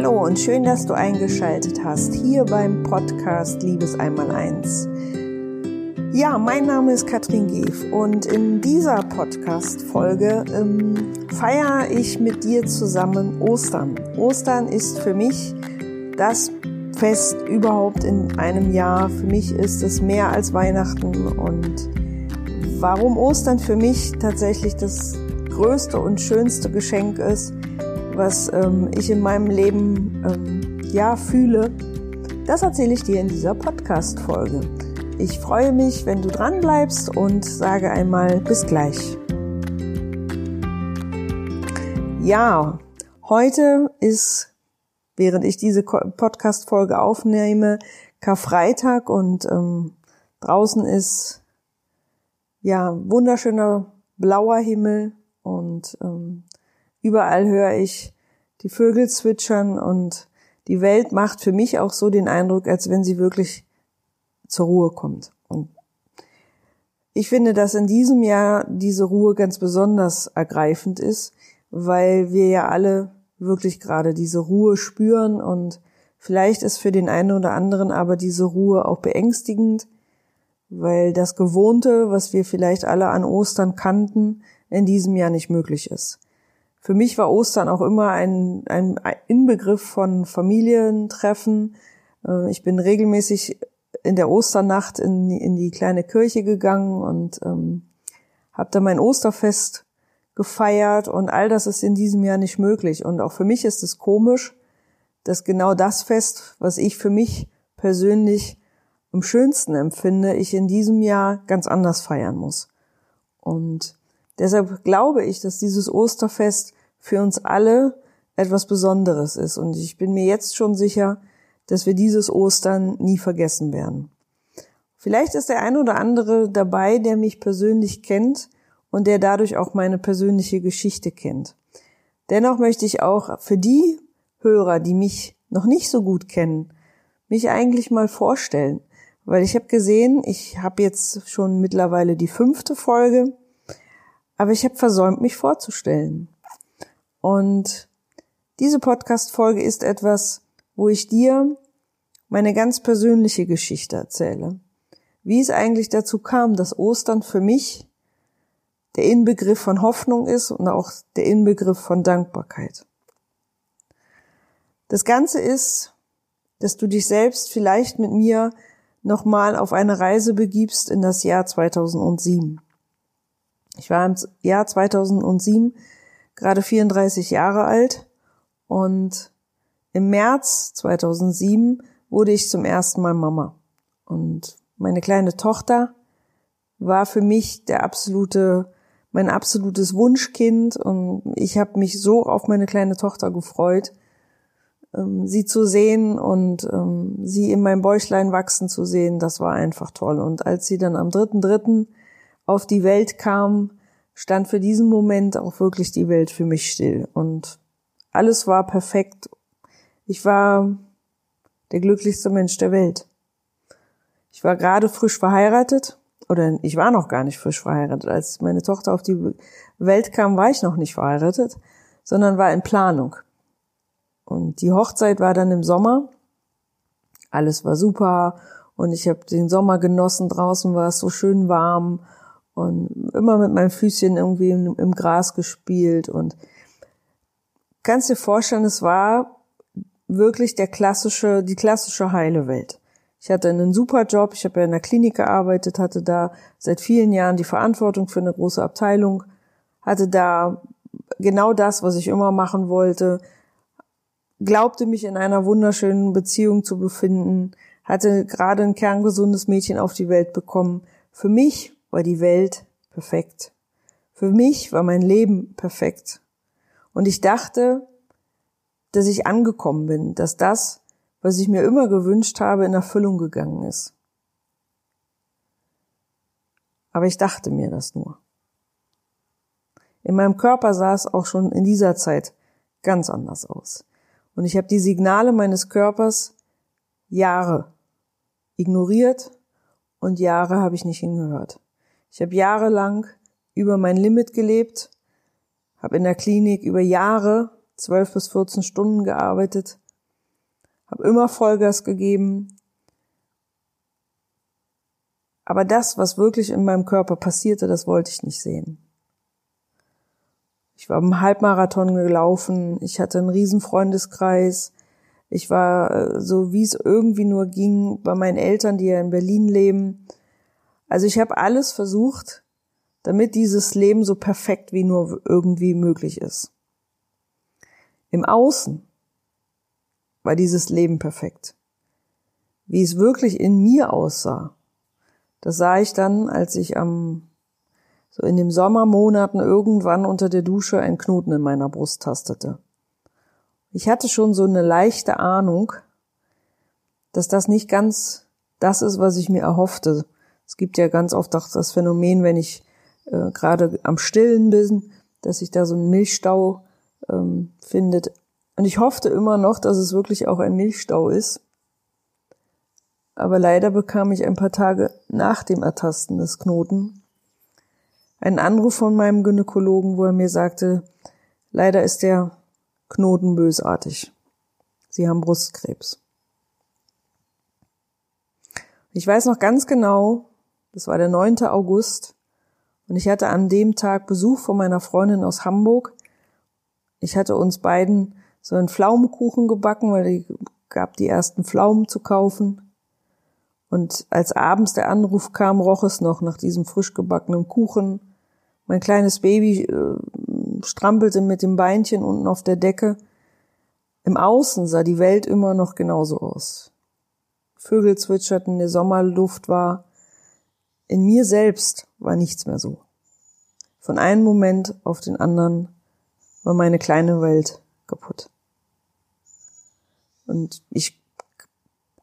Hallo und schön, dass du eingeschaltet hast hier beim Podcast Liebes einmal eins. Ja, mein Name ist Katrin Geef und in dieser Podcast-Folge ähm, feiere ich mit dir zusammen Ostern. Ostern ist für mich das Fest überhaupt in einem Jahr. Für mich ist es mehr als Weihnachten und warum Ostern für mich tatsächlich das größte und schönste Geschenk ist, was ähm, ich in meinem Leben ähm, ja fühle, das erzähle ich dir in dieser Podcast-Folge. Ich freue mich, wenn du dran bleibst und sage einmal bis gleich. Ja, heute ist, während ich diese Podcast-Folge aufnehme, Karfreitag und ähm, draußen ist ja wunderschöner blauer Himmel und ähm, Überall höre ich die Vögel zwitschern und die Welt macht für mich auch so den Eindruck, als wenn sie wirklich zur Ruhe kommt. Und ich finde, dass in diesem Jahr diese Ruhe ganz besonders ergreifend ist, weil wir ja alle wirklich gerade diese Ruhe spüren und vielleicht ist für den einen oder anderen aber diese Ruhe auch beängstigend, weil das Gewohnte, was wir vielleicht alle an Ostern kannten, in diesem Jahr nicht möglich ist. Für mich war Ostern auch immer ein, ein Inbegriff von Familientreffen. Äh, ich bin regelmäßig in der Osternacht in, in die kleine Kirche gegangen und ähm, habe da mein Osterfest gefeiert und all das ist in diesem Jahr nicht möglich. Und auch für mich ist es komisch, dass genau das Fest, was ich für mich persönlich am schönsten empfinde, ich in diesem Jahr ganz anders feiern muss. Und Deshalb glaube ich, dass dieses Osterfest für uns alle etwas Besonderes ist. Und ich bin mir jetzt schon sicher, dass wir dieses Ostern nie vergessen werden. Vielleicht ist der ein oder andere dabei, der mich persönlich kennt und der dadurch auch meine persönliche Geschichte kennt. Dennoch möchte ich auch für die Hörer, die mich noch nicht so gut kennen, mich eigentlich mal vorstellen. Weil ich habe gesehen, ich habe jetzt schon mittlerweile die fünfte Folge aber ich habe versäumt, mich vorzustellen. Und diese Podcast-Folge ist etwas, wo ich dir meine ganz persönliche Geschichte erzähle. Wie es eigentlich dazu kam, dass Ostern für mich der Inbegriff von Hoffnung ist und auch der Inbegriff von Dankbarkeit. Das Ganze ist, dass du dich selbst vielleicht mit mir nochmal auf eine Reise begibst in das Jahr 2007. Ich war im Jahr 2007 gerade 34 Jahre alt und im März 2007 wurde ich zum ersten Mal Mama. Und meine kleine Tochter war für mich der absolute, mein absolutes Wunschkind und ich habe mich so auf meine kleine Tochter gefreut, ähm, sie zu sehen und ähm, sie in meinem Bäuchlein wachsen zu sehen, das war einfach toll. Und als sie dann am dritten dritten auf die Welt kam, stand für diesen Moment auch wirklich die Welt für mich still. Und alles war perfekt. Ich war der glücklichste Mensch der Welt. Ich war gerade frisch verheiratet, oder ich war noch gar nicht frisch verheiratet. Als meine Tochter auf die Welt kam, war ich noch nicht verheiratet, sondern war in Planung. Und die Hochzeit war dann im Sommer. Alles war super und ich habe den Sommer genossen. Draußen war es so schön warm und immer mit meinem Füßchen irgendwie im, im Gras gespielt und kannst dir vorstellen, es war wirklich der klassische, die klassische heile Welt. Ich hatte einen super Job, ich habe ja in der Klinik gearbeitet, hatte da seit vielen Jahren die Verantwortung für eine große Abteilung, hatte da genau das, was ich immer machen wollte, glaubte mich in einer wunderschönen Beziehung zu befinden, hatte gerade ein kerngesundes Mädchen auf die Welt bekommen. Für mich war die Welt perfekt. Für mich war mein Leben perfekt. Und ich dachte, dass ich angekommen bin, dass das, was ich mir immer gewünscht habe, in Erfüllung gegangen ist. Aber ich dachte mir das nur. In meinem Körper sah es auch schon in dieser Zeit ganz anders aus. Und ich habe die Signale meines Körpers Jahre ignoriert und Jahre habe ich nicht hingehört. Ich habe jahrelang über mein Limit gelebt, habe in der Klinik über Jahre zwölf bis 14 Stunden gearbeitet habe immer Vollgas gegeben. Aber das, was wirklich in meinem Körper passierte, das wollte ich nicht sehen. Ich war im Halbmarathon gelaufen, ich hatte einen riesen Freundeskreis, ich war äh, so, wie es irgendwie nur ging, bei meinen Eltern, die ja in Berlin leben. Also ich habe alles versucht, damit dieses Leben so perfekt wie nur irgendwie möglich ist. Im Außen war dieses Leben perfekt. Wie es wirklich in mir aussah, das sah ich dann, als ich am so in den Sommermonaten irgendwann unter der Dusche einen Knoten in meiner Brust tastete. Ich hatte schon so eine leichte Ahnung, dass das nicht ganz das ist, was ich mir erhoffte. Es gibt ja ganz oft auch das Phänomen, wenn ich äh, gerade am Stillen bin, dass sich da so ein Milchstau ähm, findet. Und ich hoffte immer noch, dass es wirklich auch ein Milchstau ist. Aber leider bekam ich ein paar Tage nach dem Ertasten des Knoten einen Anruf von meinem Gynäkologen, wo er mir sagte, leider ist der Knoten bösartig. Sie haben Brustkrebs. Ich weiß noch ganz genau, das war der 9. August, und ich hatte an dem Tag Besuch von meiner Freundin aus Hamburg. Ich hatte uns beiden so einen Pflaumenkuchen gebacken, weil die gab die ersten Pflaumen zu kaufen. Und als abends der Anruf kam, roch es noch nach diesem frisch gebackenen Kuchen. Mein kleines Baby äh, strampelte mit dem Beinchen unten auf der Decke. Im Außen sah die Welt immer noch genauso aus. Vögel zwitscherten, die Sommerluft war. In mir selbst war nichts mehr so. Von einem Moment auf den anderen war meine kleine Welt kaputt. Und ich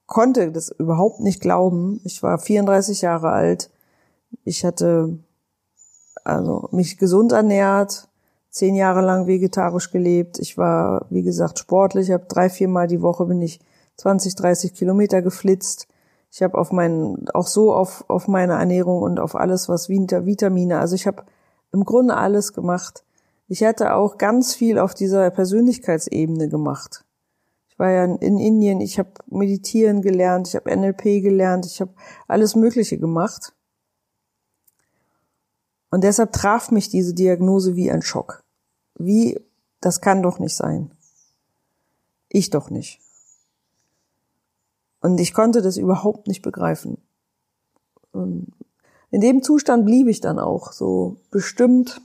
konnte das überhaupt nicht glauben. Ich war 34 Jahre alt. Ich hatte also mich gesund ernährt, zehn Jahre lang vegetarisch gelebt. Ich war, wie gesagt, sportlich. Ich habe drei, vier Mal die Woche bin ich 20, 30 Kilometer geflitzt. Ich habe auf meinen, auch so auf, auf meine Ernährung und auf alles, was Vitamine, also ich habe im Grunde alles gemacht. Ich hatte auch ganz viel auf dieser Persönlichkeitsebene gemacht. Ich war ja in Indien, ich habe meditieren gelernt, ich habe NLP gelernt, ich habe alles Mögliche gemacht. Und deshalb traf mich diese Diagnose wie ein Schock. Wie, das kann doch nicht sein. Ich doch nicht. Und ich konnte das überhaupt nicht begreifen. Und in dem Zustand blieb ich dann auch so bestimmt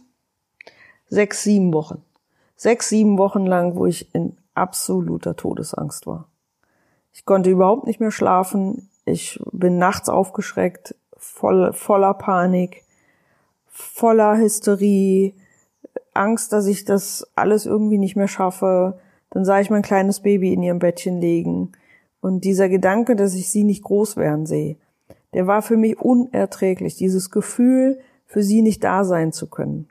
sechs, sieben Wochen. Sechs, sieben Wochen lang, wo ich in absoluter Todesangst war. Ich konnte überhaupt nicht mehr schlafen. Ich bin nachts aufgeschreckt, voll, voller Panik, voller Hysterie, Angst, dass ich das alles irgendwie nicht mehr schaffe. Dann sah ich mein kleines Baby in ihrem Bettchen legen. Und dieser Gedanke, dass ich sie nicht groß werden sehe, der war für mich unerträglich. Dieses Gefühl, für sie nicht da sein zu können.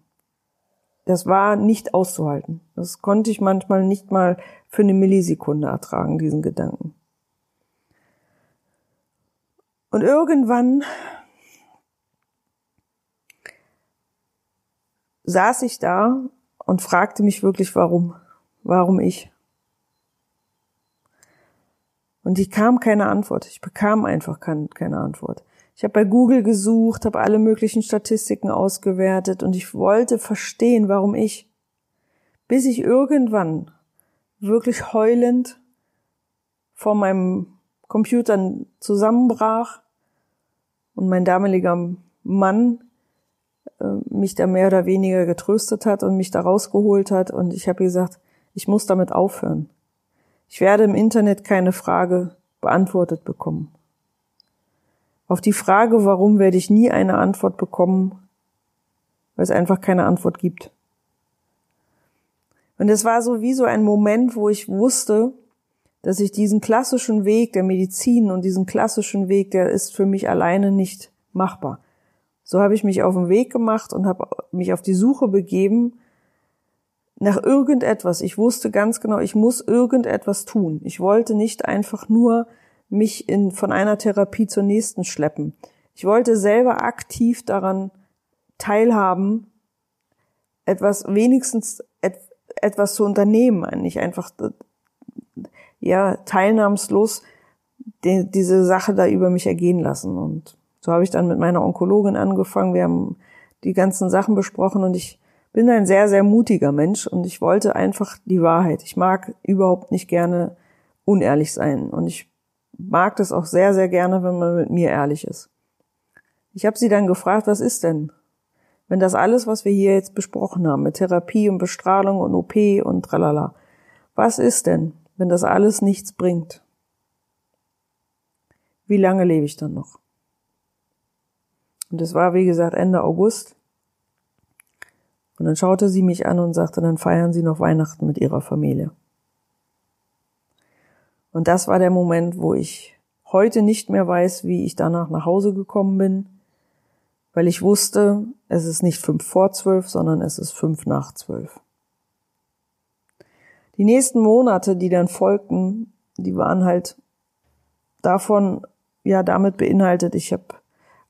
Das war nicht auszuhalten. Das konnte ich manchmal nicht mal für eine Millisekunde ertragen, diesen Gedanken. Und irgendwann saß ich da und fragte mich wirklich, warum? Warum ich? Und ich kam keine Antwort. Ich bekam einfach keine Antwort. Ich habe bei Google gesucht, habe alle möglichen Statistiken ausgewertet und ich wollte verstehen, warum ich. Bis ich irgendwann wirklich heulend vor meinem Computer zusammenbrach und mein damaliger Mann äh, mich da mehr oder weniger getröstet hat und mich da rausgeholt hat und ich habe gesagt, ich muss damit aufhören. Ich werde im Internet keine Frage beantwortet bekommen. Auf die Frage, warum, werde ich nie eine Antwort bekommen, weil es einfach keine Antwort gibt. Und es war so wie so ein Moment, wo ich wusste, dass ich diesen klassischen Weg der Medizin und diesen klassischen Weg, der ist für mich alleine nicht machbar. So habe ich mich auf den Weg gemacht und habe mich auf die Suche begeben nach irgendetwas. Ich wusste ganz genau, ich muss irgendetwas tun. Ich wollte nicht einfach nur mich in, von einer Therapie zur nächsten schleppen. Ich wollte selber aktiv daran teilhaben, etwas wenigstens et, etwas zu unternehmen, nicht einfach ja teilnahmslos die, diese Sache da über mich ergehen lassen. Und so habe ich dann mit meiner Onkologin angefangen. Wir haben die ganzen Sachen besprochen und ich bin ein sehr, sehr mutiger Mensch und ich wollte einfach die Wahrheit. Ich mag überhaupt nicht gerne unehrlich sein und ich mag das auch sehr, sehr gerne, wenn man mit mir ehrlich ist. Ich habe sie dann gefragt, was ist denn? Wenn das alles, was wir hier jetzt besprochen haben, mit Therapie und Bestrahlung und OP und tralala, was ist denn, wenn das alles nichts bringt? Wie lange lebe ich dann noch? Und es war, wie gesagt, Ende August. Und dann schaute sie mich an und sagte, dann feiern Sie noch Weihnachten mit Ihrer Familie. Und das war der Moment, wo ich heute nicht mehr weiß, wie ich danach nach Hause gekommen bin, weil ich wusste, es ist nicht fünf vor zwölf, sondern es ist fünf nach zwölf. Die nächsten Monate, die dann folgten, die waren halt davon, ja, damit beinhaltet, ich habe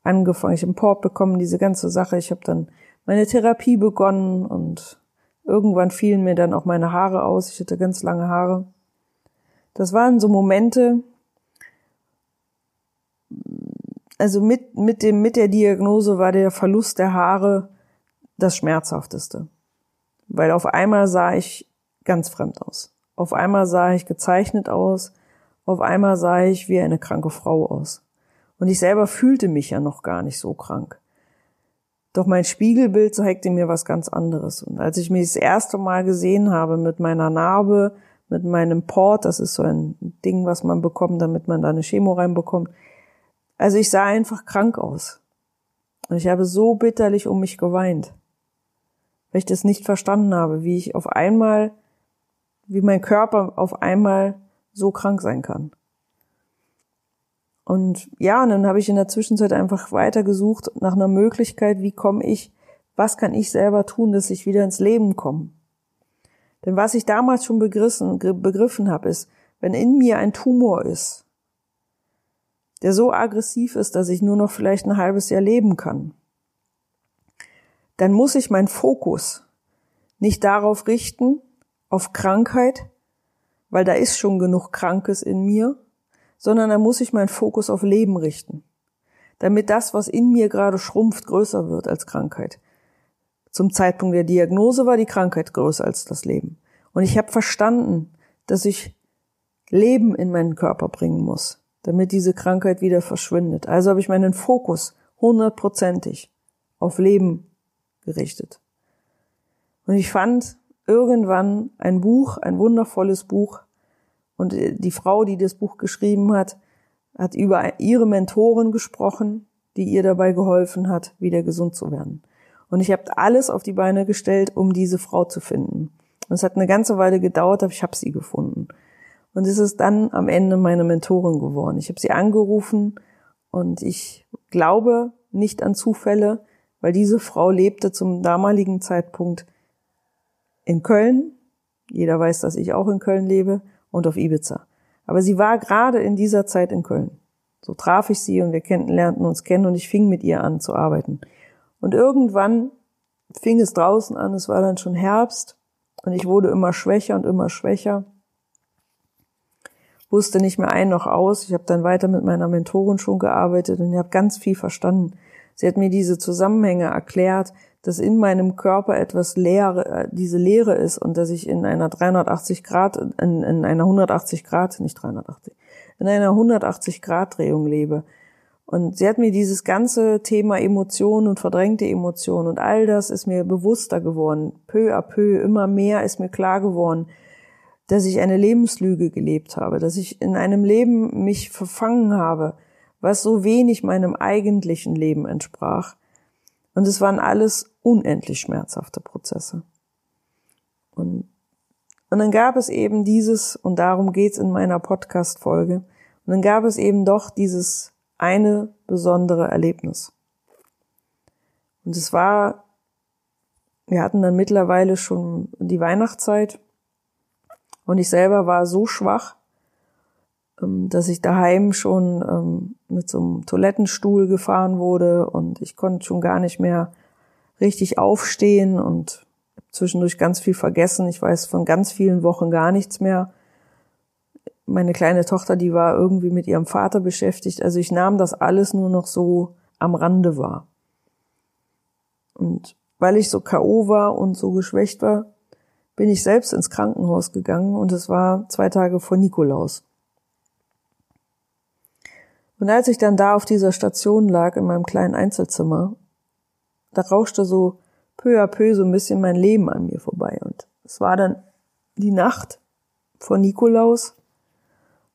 angefangen, ich habe einen Port bekommen, diese ganze Sache, ich habe dann meine Therapie begonnen und irgendwann fielen mir dann auch meine Haare aus, ich hatte ganz lange Haare. Das waren so Momente, also mit, mit dem, mit der Diagnose war der Verlust der Haare das schmerzhafteste. Weil auf einmal sah ich ganz fremd aus. Auf einmal sah ich gezeichnet aus. Auf einmal sah ich wie eine kranke Frau aus. Und ich selber fühlte mich ja noch gar nicht so krank. Doch mein Spiegelbild zeigte mir was ganz anderes. Und als ich mich das erste Mal gesehen habe mit meiner Narbe, mit meinem Port, das ist so ein Ding, was man bekommt, damit man da eine Chemo reinbekommt. Also ich sah einfach krank aus. Und ich habe so bitterlich um mich geweint, weil ich das nicht verstanden habe, wie ich auf einmal, wie mein Körper auf einmal so krank sein kann. Und ja, und dann habe ich in der Zwischenzeit einfach weitergesucht nach einer Möglichkeit, wie komme ich, was kann ich selber tun, dass ich wieder ins Leben komme. Denn was ich damals schon begriffen, begriffen habe, ist, wenn in mir ein Tumor ist, der so aggressiv ist, dass ich nur noch vielleicht ein halbes Jahr leben kann, dann muss ich meinen Fokus nicht darauf richten, auf Krankheit, weil da ist schon genug Krankes in mir, sondern dann muss ich meinen Fokus auf Leben richten, damit das, was in mir gerade schrumpft, größer wird als Krankheit. Zum Zeitpunkt der Diagnose war die Krankheit größer als das Leben. Und ich habe verstanden, dass ich Leben in meinen Körper bringen muss, damit diese Krankheit wieder verschwindet. Also habe ich meinen Fokus hundertprozentig auf Leben gerichtet. Und ich fand irgendwann ein Buch, ein wundervolles Buch, und die Frau, die das Buch geschrieben hat, hat über ihre Mentoren gesprochen, die ihr dabei geholfen hat, wieder gesund zu werden. Und ich habe alles auf die Beine gestellt, um diese Frau zu finden. Und es hat eine ganze Weile gedauert, aber ich habe sie gefunden. Und es ist dann am Ende meine Mentorin geworden. Ich habe sie angerufen und ich glaube nicht an Zufälle, weil diese Frau lebte zum damaligen Zeitpunkt in Köln. Jeder weiß, dass ich auch in Köln lebe und auf Ibiza. Aber sie war gerade in dieser Zeit in Köln. So traf ich sie und wir lernten uns kennen und ich fing mit ihr an zu arbeiten. Und irgendwann fing es draußen an, es war dann schon Herbst und ich wurde immer schwächer und immer schwächer. Wusste nicht mehr ein noch aus. Ich habe dann weiter mit meiner Mentorin schon gearbeitet und ich habe ganz viel verstanden. Sie hat mir diese Zusammenhänge erklärt, dass in meinem Körper etwas Leere, äh, diese Leere ist und dass ich in einer 380 Grad, in, in einer 180 Grad, nicht 380, in einer 180 Grad Drehung lebe und sie hat mir dieses ganze Thema Emotionen und verdrängte Emotionen und all das ist mir bewusster geworden. Peu à peu, immer mehr ist mir klar geworden, dass ich eine Lebenslüge gelebt habe, dass ich in einem Leben mich verfangen habe, was so wenig meinem eigentlichen Leben entsprach. Und es waren alles unendlich schmerzhafte Prozesse. Und, und dann gab es eben dieses, und darum geht's in meiner Podcast-Folge, und dann gab es eben doch dieses eine besondere Erlebnis. Und es war, wir hatten dann mittlerweile schon die Weihnachtszeit und ich selber war so schwach, dass ich daheim schon ähm, mit so einem Toilettenstuhl gefahren wurde und ich konnte schon gar nicht mehr richtig aufstehen und zwischendurch ganz viel vergessen. Ich weiß von ganz vielen Wochen gar nichts mehr meine kleine Tochter, die war irgendwie mit ihrem Vater beschäftigt. Also ich nahm das alles nur noch so am Rande wahr. Und weil ich so K.O. war und so geschwächt war, bin ich selbst ins Krankenhaus gegangen und es war zwei Tage vor Nikolaus. Und als ich dann da auf dieser Station lag in meinem kleinen Einzelzimmer, da rauschte so peu à peu so ein bisschen mein Leben an mir vorbei. Und es war dann die Nacht vor Nikolaus,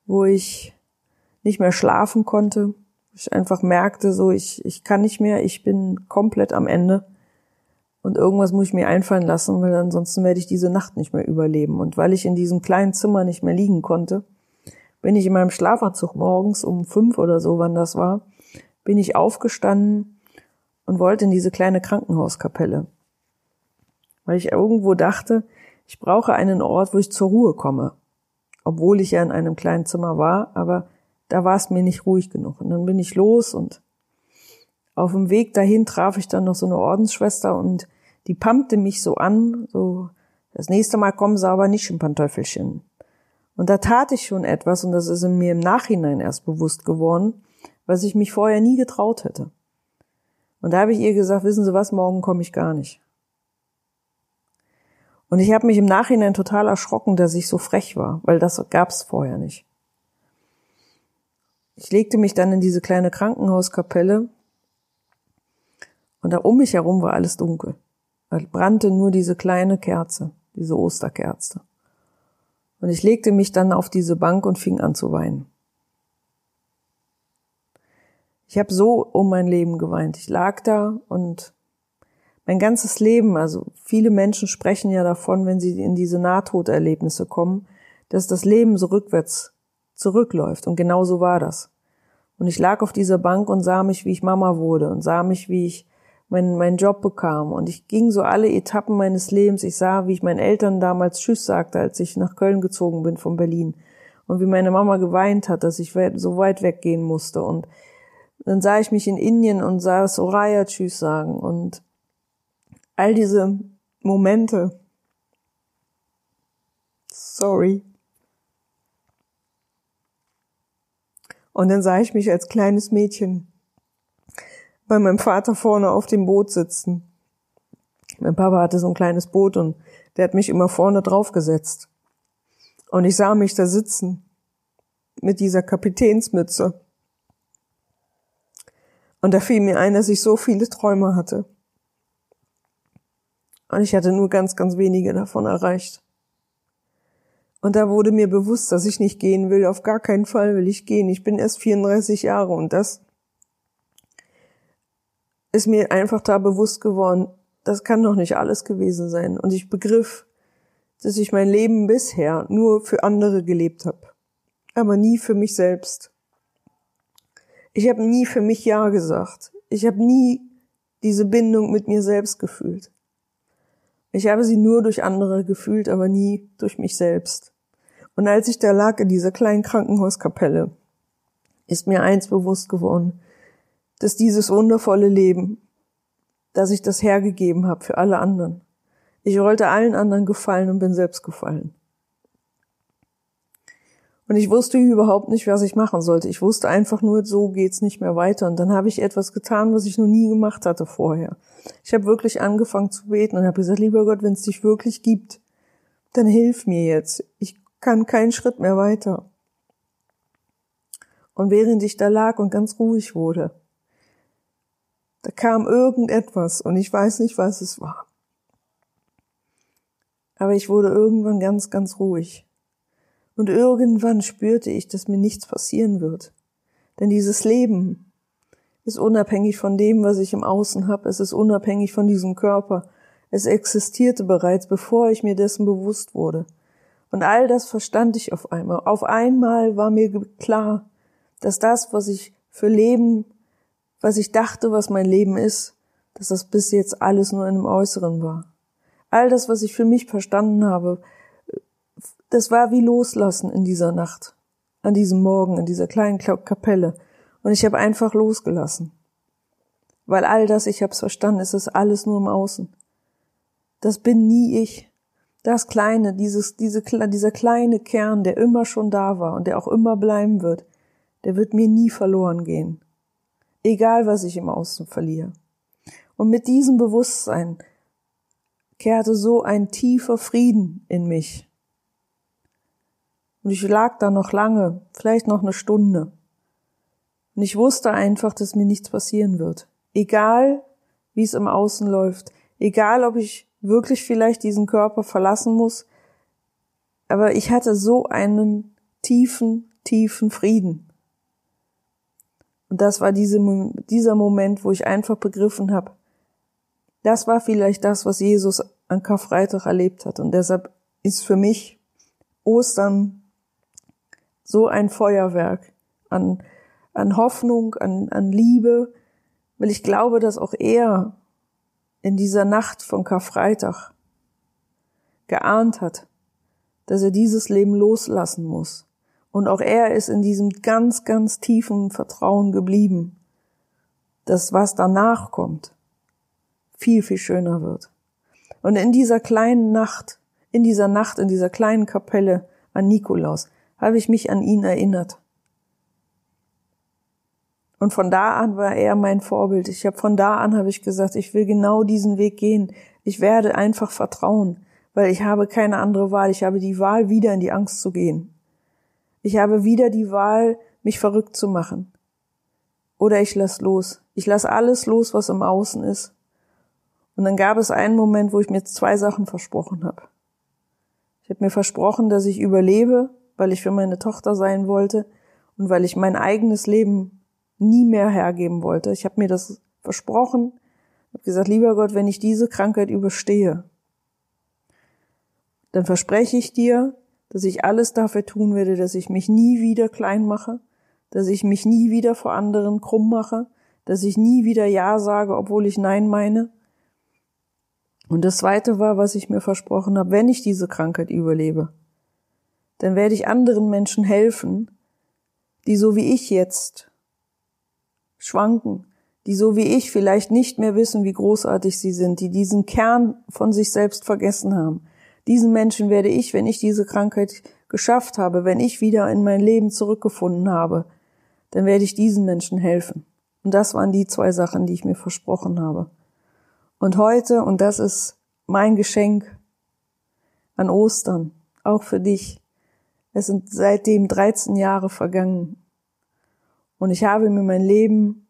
wo ich nicht mehr schlafen konnte. Ich einfach merkte so, ich, ich kann nicht mehr, ich bin komplett am Ende. Und irgendwas muss ich mir einfallen lassen, weil ansonsten werde ich diese Nacht nicht mehr überleben. Und weil ich in diesem kleinen Zimmer nicht mehr liegen konnte, bin ich in meinem Schlafanzug morgens um fünf oder so, wann das war, bin ich aufgestanden und wollte in diese kleine Krankenhauskapelle. Weil ich irgendwo dachte, ich brauche einen Ort, wo ich zur Ruhe komme. Obwohl ich ja in einem kleinen Zimmer war, aber da war es mir nicht ruhig genug. Und dann bin ich los und auf dem Weg dahin traf ich dann noch so eine Ordensschwester und die pumpte mich so an, so, das nächste Mal kommen sie aber nicht im Panteufelchen. Und da tat ich schon etwas, und das ist in mir im Nachhinein erst bewusst geworden, was ich mich vorher nie getraut hätte. Und da habe ich ihr gesagt, wissen Sie was, morgen komme ich gar nicht. Und ich habe mich im Nachhinein total erschrocken, dass ich so frech war, weil das gab es vorher nicht. Ich legte mich dann in diese kleine Krankenhauskapelle und da um mich herum war alles dunkel. Da brannte nur diese kleine Kerze, diese Osterkerze. Und ich legte mich dann auf diese Bank und fing an zu weinen. Ich habe so um mein Leben geweint. Ich lag da und mein ganzes Leben, also viele Menschen sprechen ja davon, wenn sie in diese Nahtoderlebnisse kommen, dass das Leben so rückwärts zurückläuft. Und genau so war das. Und ich lag auf dieser Bank und sah mich, wie ich Mama wurde und sah mich, wie ich meinen, meinen Job bekam. Und ich ging so alle Etappen meines Lebens. Ich sah, wie ich meinen Eltern damals Tschüss sagte, als ich nach Köln gezogen bin von Berlin. Und wie meine Mama geweint hat, dass ich so weit weggehen musste. Und dann sah ich mich in Indien und sah Soraya Tschüss sagen. Und all diese Momente. Sorry. Und dann sah ich mich als kleines Mädchen bei meinem Vater vorne auf dem Boot sitzen. Mein Papa hatte so ein kleines Boot und der hat mich immer vorne draufgesetzt. Und ich sah mich da sitzen mit dieser Kapitänsmütze. Und da fiel mir ein, dass ich so viele Träume hatte. Und ich hatte nur ganz, ganz wenige davon erreicht. Und da wurde mir bewusst, dass ich nicht gehen will. Auf gar keinen Fall will ich gehen. Ich bin erst 34 Jahre und das ist mir einfach da bewusst geworden, das kann doch nicht alles gewesen sein. Und ich begriff, dass ich mein Leben bisher nur für andere gelebt habe, aber nie für mich selbst. Ich habe nie für mich Ja gesagt. Ich habe nie diese Bindung mit mir selbst gefühlt. Ich habe sie nur durch andere gefühlt, aber nie durch mich selbst. Und als ich da lag in dieser kleinen Krankenhauskapelle, ist mir eins bewusst geworden dass dieses wundervolle Leben, dass ich das hergegeben habe für alle anderen. Ich wollte allen anderen gefallen und bin selbst gefallen. Und ich wusste überhaupt nicht, was ich machen sollte. Ich wusste einfach nur, so geht's nicht mehr weiter. Und dann habe ich etwas getan, was ich noch nie gemacht hatte vorher. Ich habe wirklich angefangen zu beten und habe gesagt, lieber Gott, wenn es dich wirklich gibt, dann hilf mir jetzt. Ich kann keinen Schritt mehr weiter. Und während ich da lag und ganz ruhig wurde, da kam irgendetwas und ich weiß nicht, was es war. Aber ich wurde irgendwann ganz, ganz ruhig. Und irgendwann spürte ich, dass mir nichts passieren wird. Denn dieses Leben ist unabhängig von dem, was ich im Außen habe. Es ist unabhängig von diesem Körper. Es existierte bereits, bevor ich mir dessen bewusst wurde. Und all das verstand ich auf einmal. Auf einmal war mir klar, dass das, was ich für Leben was ich dachte, was mein Leben ist, dass das bis jetzt alles nur in einem Äußeren war. All das, was ich für mich verstanden habe, das war wie Loslassen in dieser Nacht, an diesem Morgen, in dieser kleinen Kapelle. Und ich habe einfach losgelassen. Weil all das, ich habe es verstanden, ist alles nur im Außen. Das bin nie ich. das kleine, dieses, diese, dieser kleine Kern, der immer schon da war und der auch immer bleiben wird, der wird mir nie verloren gehen. Egal, was ich im Außen verliere. Und mit diesem Bewusstsein kehrte so ein tiefer Frieden in mich. Und ich lag da noch lange, vielleicht noch eine Stunde. Und ich wusste einfach, dass mir nichts passieren wird. Egal, wie es im Außen läuft. Egal, ob ich wirklich vielleicht diesen Körper verlassen muss. Aber ich hatte so einen tiefen, tiefen Frieden. Und das war diese, dieser Moment, wo ich einfach begriffen habe, das war vielleicht das, was Jesus an Karfreitag erlebt hat. Und deshalb ist für mich Ostern so ein Feuerwerk an, an Hoffnung, an, an Liebe, weil ich glaube, dass auch er in dieser Nacht von Karfreitag geahnt hat, dass er dieses Leben loslassen muss. Und auch er ist in diesem ganz, ganz tiefen Vertrauen geblieben, dass was danach kommt, viel, viel schöner wird. Und in dieser kleinen Nacht, in dieser Nacht, in dieser kleinen Kapelle an Nikolaus, habe ich mich an ihn erinnert. Und von da an war er mein Vorbild. Ich habe von da an habe ich gesagt, ich will genau diesen Weg gehen. Ich werde einfach vertrauen, weil ich habe keine andere Wahl. Ich habe die Wahl, wieder in die Angst zu gehen. Ich habe wieder die Wahl, mich verrückt zu machen. Oder ich lass los. Ich lass alles los, was im Außen ist. Und dann gab es einen Moment, wo ich mir zwei Sachen versprochen habe. Ich habe mir versprochen, dass ich überlebe, weil ich für meine Tochter sein wollte und weil ich mein eigenes Leben nie mehr hergeben wollte. Ich habe mir das versprochen, habe gesagt, lieber Gott, wenn ich diese Krankheit überstehe, dann verspreche ich dir, dass ich alles dafür tun werde, dass ich mich nie wieder klein mache, dass ich mich nie wieder vor anderen krumm mache, dass ich nie wieder Ja sage, obwohl ich Nein meine. Und das Zweite war, was ich mir versprochen habe, wenn ich diese Krankheit überlebe, dann werde ich anderen Menschen helfen, die so wie ich jetzt schwanken, die so wie ich vielleicht nicht mehr wissen, wie großartig sie sind, die diesen Kern von sich selbst vergessen haben. Diesen Menschen werde ich, wenn ich diese Krankheit geschafft habe, wenn ich wieder in mein Leben zurückgefunden habe, dann werde ich diesen Menschen helfen. Und das waren die zwei Sachen, die ich mir versprochen habe. Und heute, und das ist mein Geschenk an Ostern, auch für dich, es sind seitdem 13 Jahre vergangen. Und ich habe mir mein Leben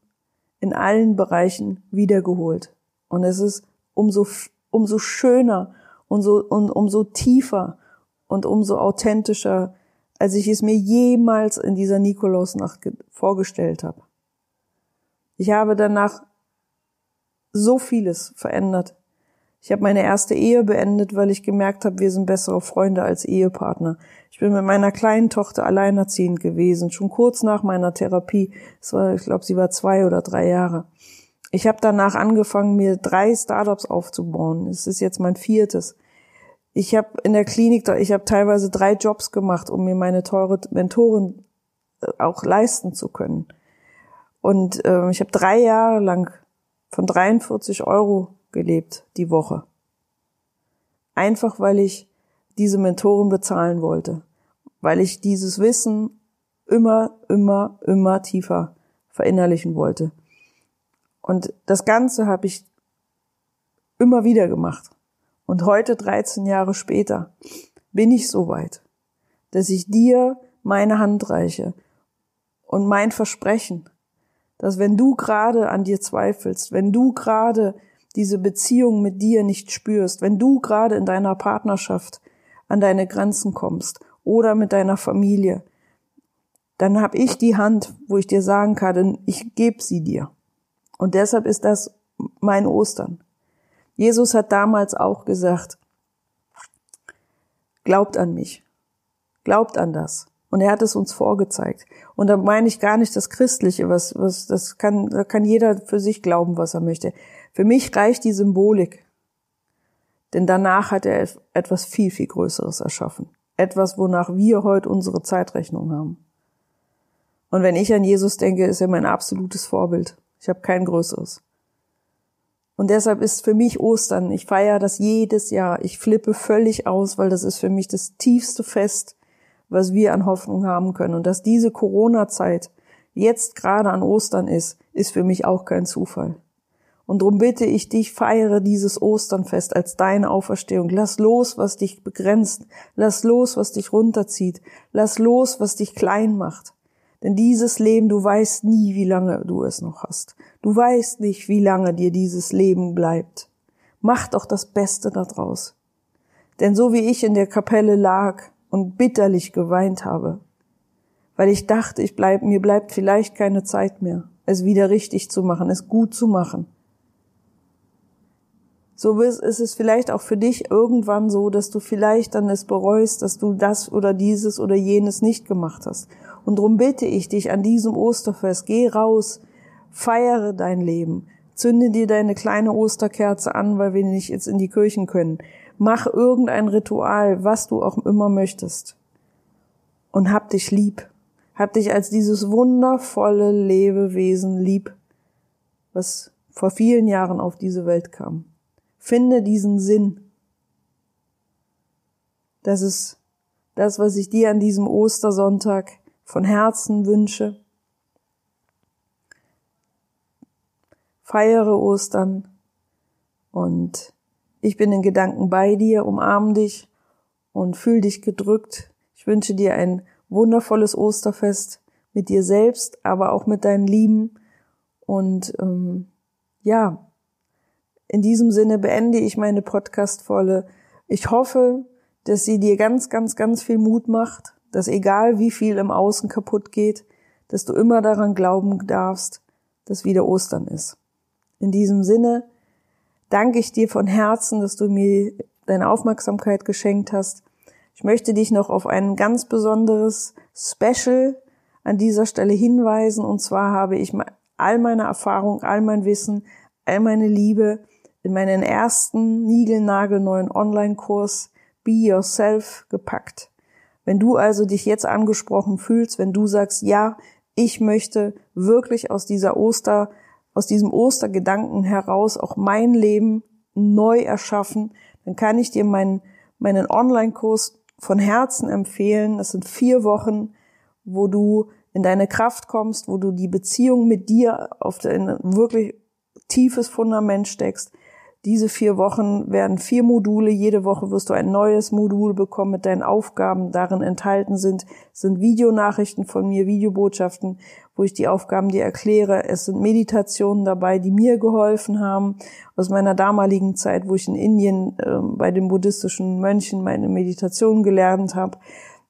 in allen Bereichen wiedergeholt. Und es ist umso, umso schöner und so, und umso tiefer und umso authentischer, als ich es mir jemals in dieser Nikolausnacht vorgestellt habe. Ich habe danach so vieles verändert. Ich habe meine erste Ehe beendet, weil ich gemerkt habe, wir sind bessere Freunde als Ehepartner. Ich bin mit meiner kleinen Tochter alleinerziehend gewesen, schon kurz nach meiner Therapie. Es war, ich glaube, sie war zwei oder drei Jahre. Ich habe danach angefangen, mir drei Startups aufzubauen. Es ist jetzt mein viertes. Ich habe in der Klinik, ich habe teilweise drei Jobs gemacht, um mir meine teure Mentorin äh, auch leisten zu können. Und äh, ich habe drei Jahre lang von 43 Euro gelebt die Woche. Einfach weil ich diese Mentoren bezahlen wollte, weil ich dieses Wissen immer, immer, immer tiefer verinnerlichen wollte. Und das Ganze habe ich immer wieder gemacht. Und heute, 13 Jahre später, bin ich so weit, dass ich dir meine Hand reiche und mein Versprechen, dass wenn du gerade an dir zweifelst, wenn du gerade diese Beziehung mit dir nicht spürst, wenn du gerade in deiner Partnerschaft an deine Grenzen kommst oder mit deiner Familie, dann habe ich die Hand, wo ich dir sagen kann, ich gebe sie dir. Und deshalb ist das mein Ostern. Jesus hat damals auch gesagt, glaubt an mich, glaubt an das. Und er hat es uns vorgezeigt. Und da meine ich gar nicht das Christliche, was, was, das kann, da kann jeder für sich glauben, was er möchte. Für mich reicht die Symbolik. Denn danach hat er etwas viel, viel Größeres erschaffen. Etwas, wonach wir heute unsere Zeitrechnung haben. Und wenn ich an Jesus denke, ist er mein absolutes Vorbild. Ich habe kein größeres. Und deshalb ist für mich Ostern, ich feiere das jedes Jahr. Ich flippe völlig aus, weil das ist für mich das tiefste Fest, was wir an Hoffnung haben können. Und dass diese Corona-Zeit jetzt gerade an Ostern ist, ist für mich auch kein Zufall. Und darum bitte ich dich, feiere dieses Osternfest als deine Auferstehung. Lass los, was dich begrenzt. Lass los, was dich runterzieht. Lass los, was dich klein macht. Denn dieses Leben, du weißt nie, wie lange du es noch hast. Du weißt nicht, wie lange dir dieses Leben bleibt. Mach doch das Beste daraus. Denn so wie ich in der Kapelle lag und bitterlich geweint habe, weil ich dachte, ich bleib, mir bleibt vielleicht keine Zeit mehr, es wieder richtig zu machen, es gut zu machen. So ist es vielleicht auch für dich irgendwann so, dass du vielleicht dann es bereust, dass du das oder dieses oder jenes nicht gemacht hast. Und darum bitte ich dich an diesem Osterfest, geh raus, feiere dein Leben, zünde dir deine kleine Osterkerze an, weil wir nicht jetzt in die Kirchen können. Mach irgendein Ritual, was du auch immer möchtest. Und hab dich lieb. Hab dich als dieses wundervolle Lebewesen lieb, was vor vielen Jahren auf diese Welt kam. Finde diesen Sinn. Das ist das, was ich dir an diesem Ostersonntag von Herzen wünsche. Feiere Ostern und ich bin in Gedanken bei dir, umarm dich und fühl dich gedrückt. Ich wünsche dir ein wundervolles Osterfest mit dir selbst, aber auch mit deinen Lieben. Und ähm, ja, in diesem Sinne beende ich meine Podcast-Volle. Ich hoffe, dass sie dir ganz, ganz, ganz viel Mut macht, dass egal wie viel im Außen kaputt geht, dass du immer daran glauben darfst, dass wieder Ostern ist. In diesem Sinne danke ich dir von Herzen, dass du mir deine Aufmerksamkeit geschenkt hast. Ich möchte dich noch auf ein ganz besonderes Special an dieser Stelle hinweisen. Und zwar habe ich all meine Erfahrung, all mein Wissen, all meine Liebe in meinen ersten niegelnagelneuen Online-Kurs Be Yourself gepackt. Wenn du also dich jetzt angesprochen fühlst, wenn du sagst, ja, ich möchte wirklich aus dieser Oster, aus diesem Ostergedanken heraus auch mein Leben neu erschaffen, dann kann ich dir meinen, meinen Online-Kurs von Herzen empfehlen. Das sind vier Wochen, wo du in deine Kraft kommst, wo du die Beziehung mit dir auf ein wirklich tiefes Fundament steckst, diese vier Wochen werden vier Module. Jede Woche wirst du ein neues Modul bekommen mit deinen Aufgaben. Darin enthalten sind, sind Videonachrichten von mir, Videobotschaften, wo ich die Aufgaben dir erkläre. Es sind Meditationen dabei, die mir geholfen haben aus meiner damaligen Zeit, wo ich in Indien äh, bei den buddhistischen Mönchen meine Meditation gelernt habe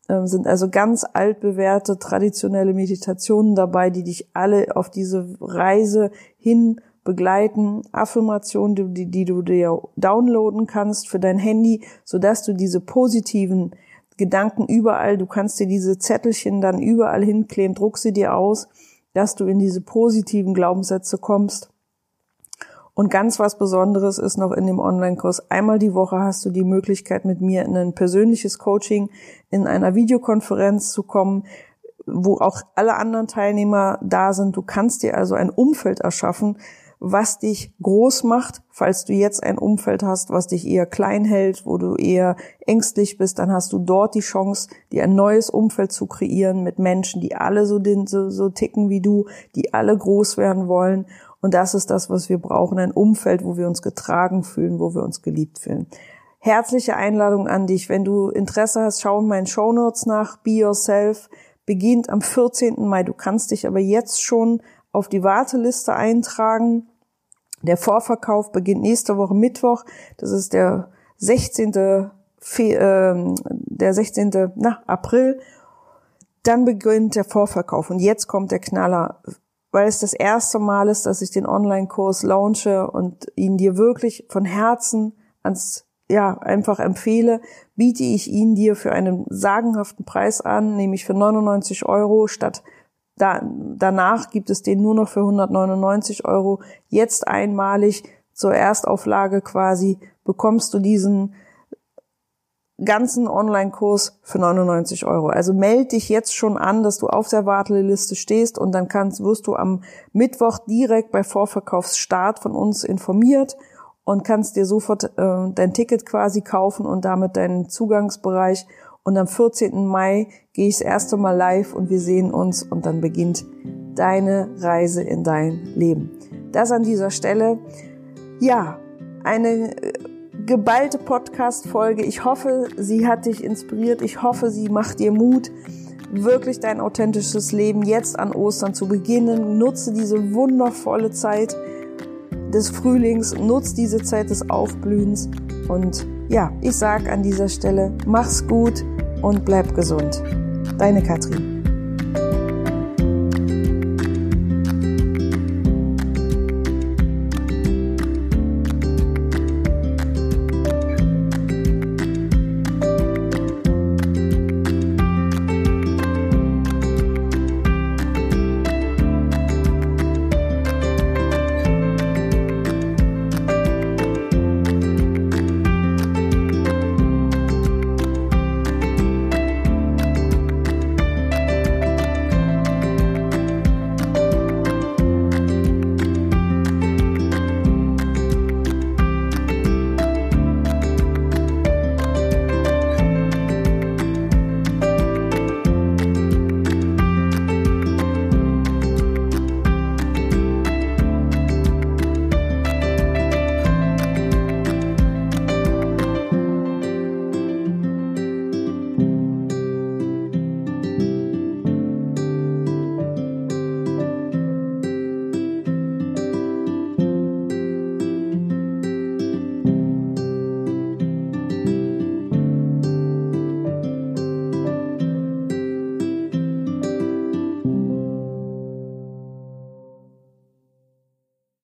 ähm, sind also ganz altbewährte traditionelle Meditationen dabei, die dich alle auf diese Reise hin begleiten, Affirmationen, die, die du dir downloaden kannst für dein Handy, so dass du diese positiven Gedanken überall, du kannst dir diese Zettelchen dann überall hinkleben, druck sie dir aus, dass du in diese positiven Glaubenssätze kommst. Und ganz was Besonderes ist noch in dem Online-Kurs. Einmal die Woche hast du die Möglichkeit, mit mir in ein persönliches Coaching in einer Videokonferenz zu kommen, wo auch alle anderen Teilnehmer da sind. Du kannst dir also ein Umfeld erschaffen, was dich groß macht. Falls du jetzt ein Umfeld hast, was dich eher klein hält, wo du eher ängstlich bist, dann hast du dort die Chance, dir ein neues Umfeld zu kreieren mit Menschen, die alle so, den, so, so ticken wie du, die alle groß werden wollen. Und das ist das, was wir brauchen, ein Umfeld, wo wir uns getragen fühlen, wo wir uns geliebt fühlen. Herzliche Einladung an dich. Wenn du Interesse hast, schau in meinen Show Notes nach. Be Yourself beginnt am 14. Mai. Du kannst dich aber jetzt schon auf die Warteliste eintragen. Der Vorverkauf beginnt nächste Woche Mittwoch. Das ist der 16. Fe äh, der 16. Na, April. Dann beginnt der Vorverkauf. Und jetzt kommt der Knaller. Weil es das erste Mal ist, dass ich den Online-Kurs launche und ihn dir wirklich von Herzen ans ja, einfach empfehle, biete ich ihn dir für einen sagenhaften Preis an, nämlich für 99 Euro statt da, danach gibt es den nur noch für 199 Euro. Jetzt einmalig zur Erstauflage quasi bekommst du diesen ganzen Online-Kurs für 99 Euro. Also melde dich jetzt schon an, dass du auf der Warteliste stehst und dann kannst, wirst du am Mittwoch direkt bei Vorverkaufsstart von uns informiert und kannst dir sofort äh, dein Ticket quasi kaufen und damit deinen Zugangsbereich. Und am 14. Mai gehe ich das erste Mal live und wir sehen uns und dann beginnt deine Reise in dein Leben. Das an dieser Stelle. Ja, eine äh, geballte Podcast-Folge. Ich hoffe, sie hat dich inspiriert. Ich hoffe, sie macht dir Mut, wirklich dein authentisches Leben jetzt an Ostern zu beginnen. Nutze diese wundervolle Zeit des Frühlings, nutze diese Zeit des Aufblühens. Und ja, ich sag an dieser Stelle, mach's gut und bleib gesund. Deine Katrin.